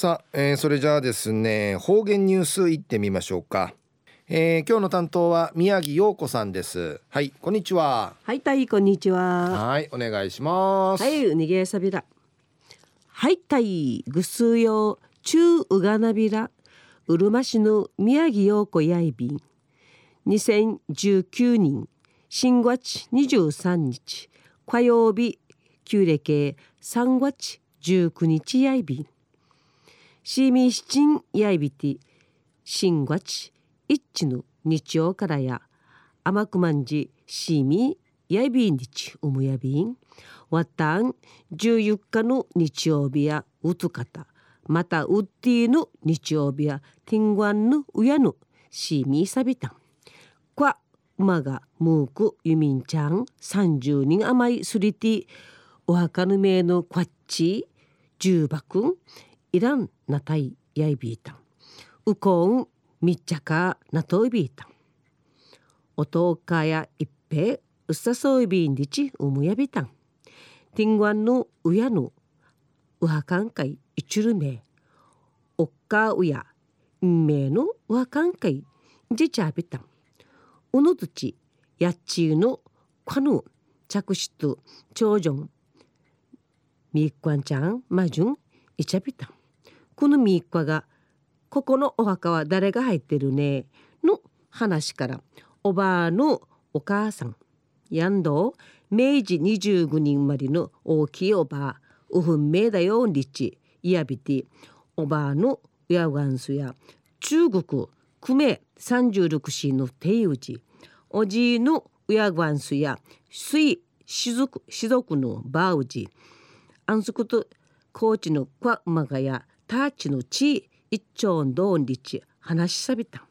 さあ、えー、それじゃあですね方言ニュースいってみましょうか、えー、今日の担当は宮城陽子さんです。はいこんにちは。はいたいこんにちは。はいお願いします。はいうにげさびらはいたいぐすよ中うがなびらうるま市の宮城陽子やいびん。2019年新月23日火曜日旧暦3月19日やいびんシーミーシチンやいびて新月一の日曜からや甘くまんじシーミーやいびんにちおむやびんわたん14日の日曜日やうつかたまたウッディの日曜日やティングワンのうやのシーミーサビタン。こわ馬がムークユミンちゃん30人甘いすりティお墓の名のこっち重箱イランナタイヤイビータンウコンミッチャカナトイビータンおとうかや一平うさそういびんりちうむやびたん。ティングワンのうやのうはかんかいいちるめおっかうやんめのうはかんかいじちゃびたん。うのどちやっちのかぬ着手長女みっこんちゃんまじゅんいちゃびたん。このみっこがここのお墓は誰が入ってるねの話からおばあのお母さんやんど明治25人までの大きいおばあうふんめいだよんりちいやびておばあのうやがんすや中国久米36市の定打ちおじいのうやがんすや水士族士族のバウジあんすこと高知のクマガやターチの地一丁どんりち話しさびた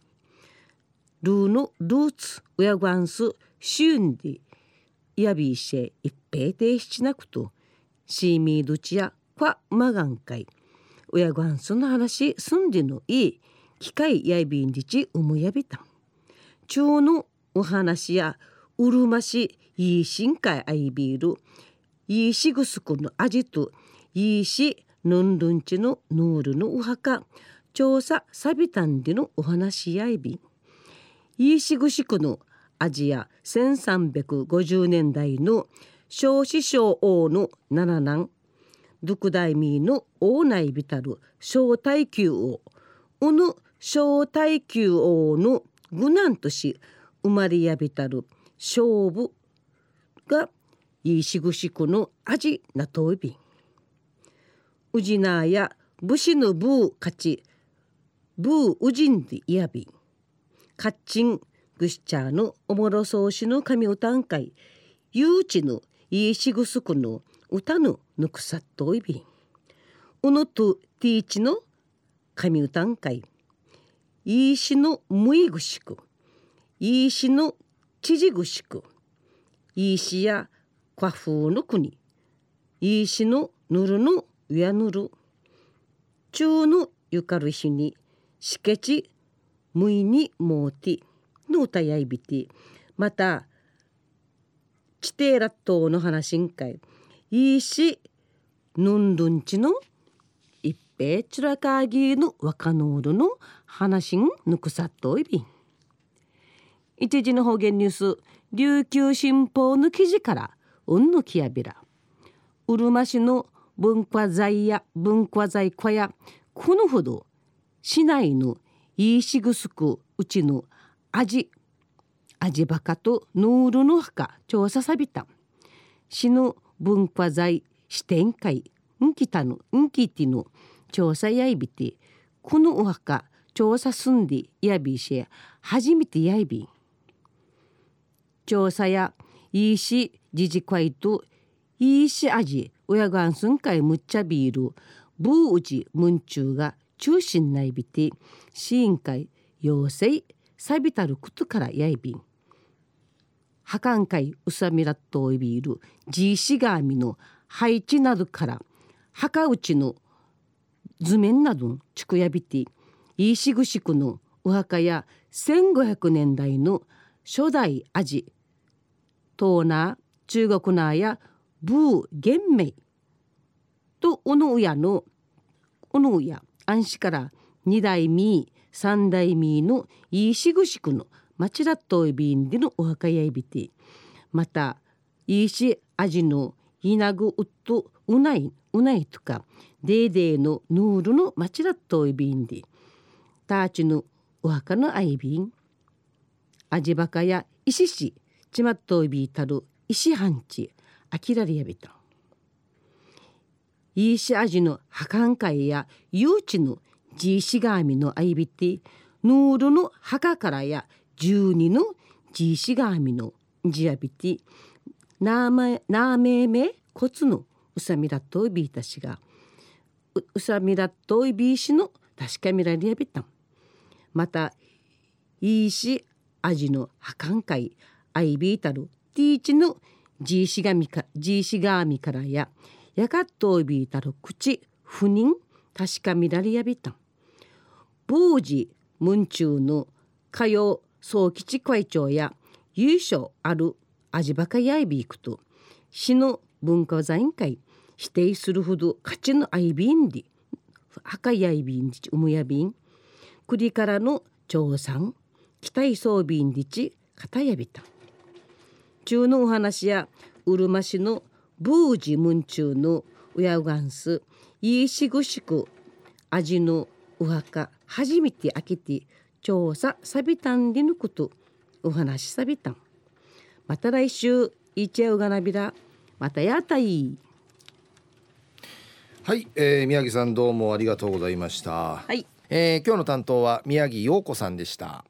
ルーのルーツウヤガンスシュンディヤビーシェ一平停しなくとシーミードチやクワマガンカイウヤガンスの話すんでのいい機械やいびんりちうむやびた中のお話やうるましいいしんかいあいびるいいしぐすくの味といいしヌンルンチのヌールのお墓。調査サビタンでのお話やいびんいいしぐしくのアジア1350年代の少子小王の七男。ドクダイミーの王内ビタル小耐久王。うぬ小耐久王の愚難とし生まれやびたる勝負がいいしぐしくの味なといびん。ウジナーや武士のブー勝ちブーウジンでいやび。カッチングシチャーのおもろそうしの神歌ん会誘致のいいしぐすくの歌のぬくさっといびん。うのとティーチの神歌ん会い。いしのむいぐしく。いいしのちじぐしく。いいしや和風の国。いいしのぬるのやぬる。中のゆかる日にしけちむいにもうての歌やいびて。また地底ラットの話んかい。いいしぬんるんちの一平ちらかぎの若のうるの話んぬくさっといびん。一時の方言ニュース琉球新報の記事からうんぬきやびら。うるま市の文化財や文化財小屋このほど市内のいいしぐすくうちの味味バカとヌールの墓調査さびた。市の文化財支店会んきたのんきての調査やいびてこのお墓調査すんでやびし初めてやいびん。調査やいいしじじかいといいし味親がんすんかいむっちゃビールブーウジムンチューが中心内びて市委員会要請サビたることからやいびん。はかんかいうさみらっといびるじいしがみの配置などから墓打ちの図面などちくやびていいしぐしくのお墓や1500年代の初代味東南中国なやブー玄明とおのうやのおのうや安市から二代目三代目のいいしぐしくの町らっといびんでのお墓やいびてまたいいし味のいなぐうっとうないうないとかデーデーのヌールの町らっといびんでたちのお墓のあいびん。味バカや石しちまっといびたる石半地諦めやびたイーシアジの破壊界や誘致のジーシガーミのアイビティノールの墓からや十二のジーシガーミのジアビティナーメナーメメコツのウサミラトイビータシがウサミラトイビーシの確かミラリアビびンまたイーシアジの破壊界アイビータルティーチのじいしがみかじいしがみからややかっといびいたる口不妊確かみらりやびた坊寺文中の歌謡総吉会長や優勝ある味ばかやいびいくと市の文化財委員会指定するほど価値のあいびんで赤やいびんちうむやびん。栗からの調査期待装備んでち片やびたん。中のお話やうるま市のブージムン中のうやうがんすいいしぐしく味のお墓初めて開けて調査さびたんでぬことお話さびたんまた来週いちゃうがなびらまたやたいはい、えー、宮城さんどうもありがとうございました、はいえー今日の担当は宮城陽子さんでした